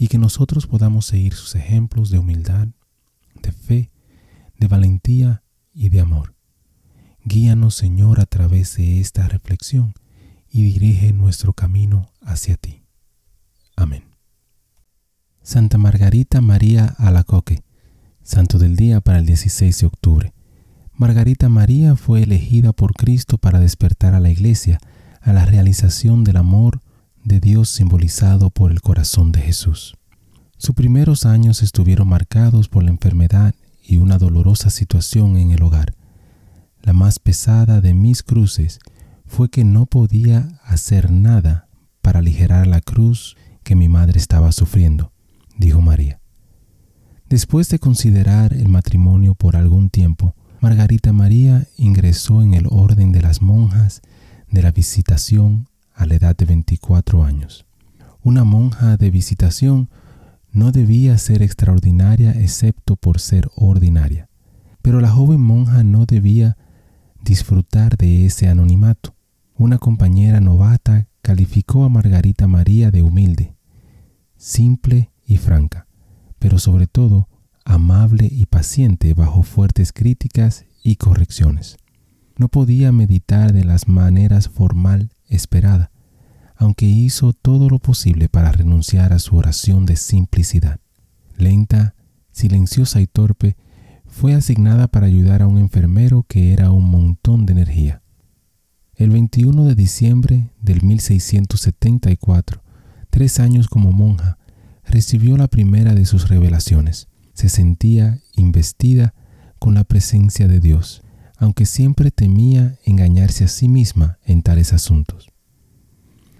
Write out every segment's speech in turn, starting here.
y que nosotros podamos seguir sus ejemplos de humildad, de fe, de valentía y de amor. Guíanos, Señor, a través de esta reflexión y dirige nuestro camino hacia ti. Amén. Santa Margarita María Alacoque, Santo del Día para el 16 de octubre. Margarita María fue elegida por Cristo para despertar a la Iglesia a la realización del amor de Dios simbolizado por el corazón de Jesús. Sus primeros años estuvieron marcados por la enfermedad y una dolorosa situación en el hogar. La más pesada de mis cruces fue que no podía hacer nada para aligerar la cruz que mi madre estaba sufriendo, dijo María. Después de considerar el matrimonio por algún tiempo, Margarita María ingresó en el orden de las monjas de la visitación a la edad de 24 años. Una monja de visitación no debía ser extraordinaria excepto por ser ordinaria, pero la joven monja no debía disfrutar de ese anonimato. Una compañera novata calificó a Margarita María de humilde, simple y franca, pero sobre todo amable y paciente bajo fuertes críticas y correcciones. No podía meditar de las maneras formal esperada, aunque hizo todo lo posible para renunciar a su oración de simplicidad. Lenta, silenciosa y torpe, fue asignada para ayudar a un enfermero que era un montón de energía. El 21 de diciembre del 1674, tres años como monja, recibió la primera de sus revelaciones. Se sentía investida con la presencia de Dios, aunque siempre temía engañarse a sí misma en tales asuntos.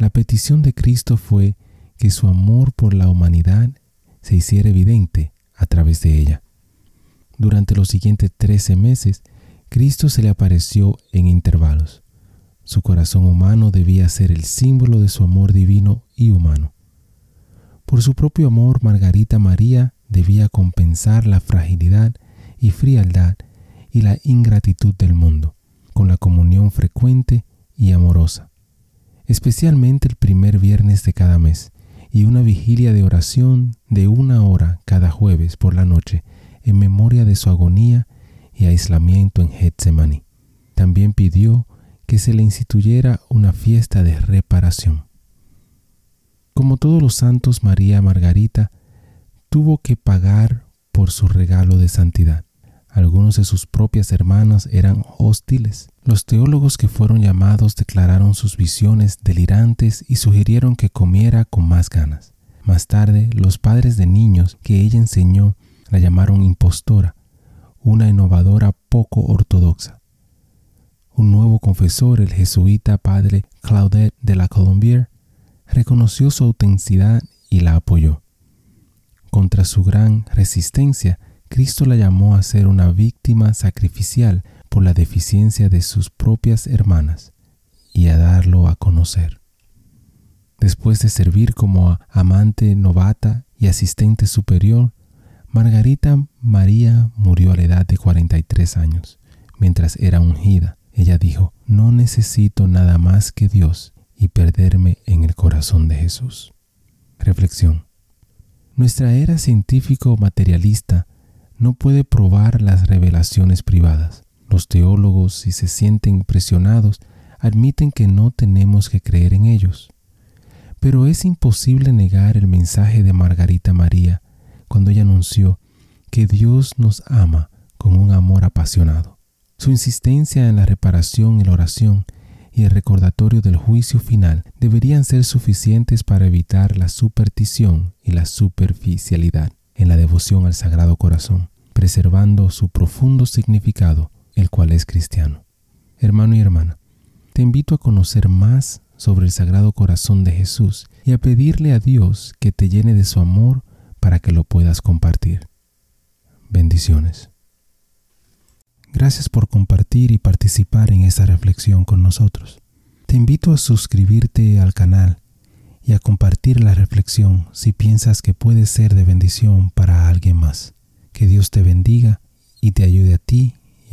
La petición de Cristo fue que su amor por la humanidad se hiciera evidente a través de ella. Durante los siguientes trece meses, Cristo se le apareció en intervalos. Su corazón humano debía ser el símbolo de su amor divino y humano. Por su propio amor, Margarita María debía compensar la fragilidad y frialdad y la ingratitud del mundo, con la comunión frecuente y amorosa, especialmente el primer viernes de cada mes y una vigilia de oración de una hora cada jueves por la noche en memoria de su agonía y aislamiento en Getsemaní. También pidió que se le instituyera una fiesta de reparación. Como todos los santos, María Margarita tuvo que pagar por su regalo de santidad. Algunos de sus propias hermanas eran hostiles. Los teólogos que fueron llamados declararon sus visiones delirantes y sugirieron que comiera con más ganas. Más tarde, los padres de niños que ella enseñó la llamaron impostora, una innovadora poco ortodoxa un nuevo confesor, el jesuita padre Claudette de la Colombière, reconoció su autenticidad y la apoyó. Contra su gran resistencia, Cristo la llamó a ser una víctima sacrificial por la deficiencia de sus propias hermanas y a darlo a conocer. Después de servir como amante novata y asistente superior, Margarita María murió a la edad de 43 años, mientras era ungida ella dijo, no necesito nada más que Dios y perderme en el corazón de Jesús. Reflexión. Nuestra era científico-materialista no puede probar las revelaciones privadas. Los teólogos, si se sienten impresionados, admiten que no tenemos que creer en ellos. Pero es imposible negar el mensaje de Margarita María cuando ella anunció que Dios nos ama con un amor apasionado. Su insistencia en la reparación y la oración y el recordatorio del juicio final deberían ser suficientes para evitar la superstición y la superficialidad en la devoción al Sagrado Corazón, preservando su profundo significado, el cual es cristiano. Hermano y hermana, te invito a conocer más sobre el Sagrado Corazón de Jesús y a pedirle a Dios que te llene de su amor para que lo puedas compartir. Bendiciones. Gracias por compartir y participar en esta reflexión con nosotros. Te invito a suscribirte al canal y a compartir la reflexión si piensas que puede ser de bendición para alguien más. Que Dios te bendiga y te ayude a ti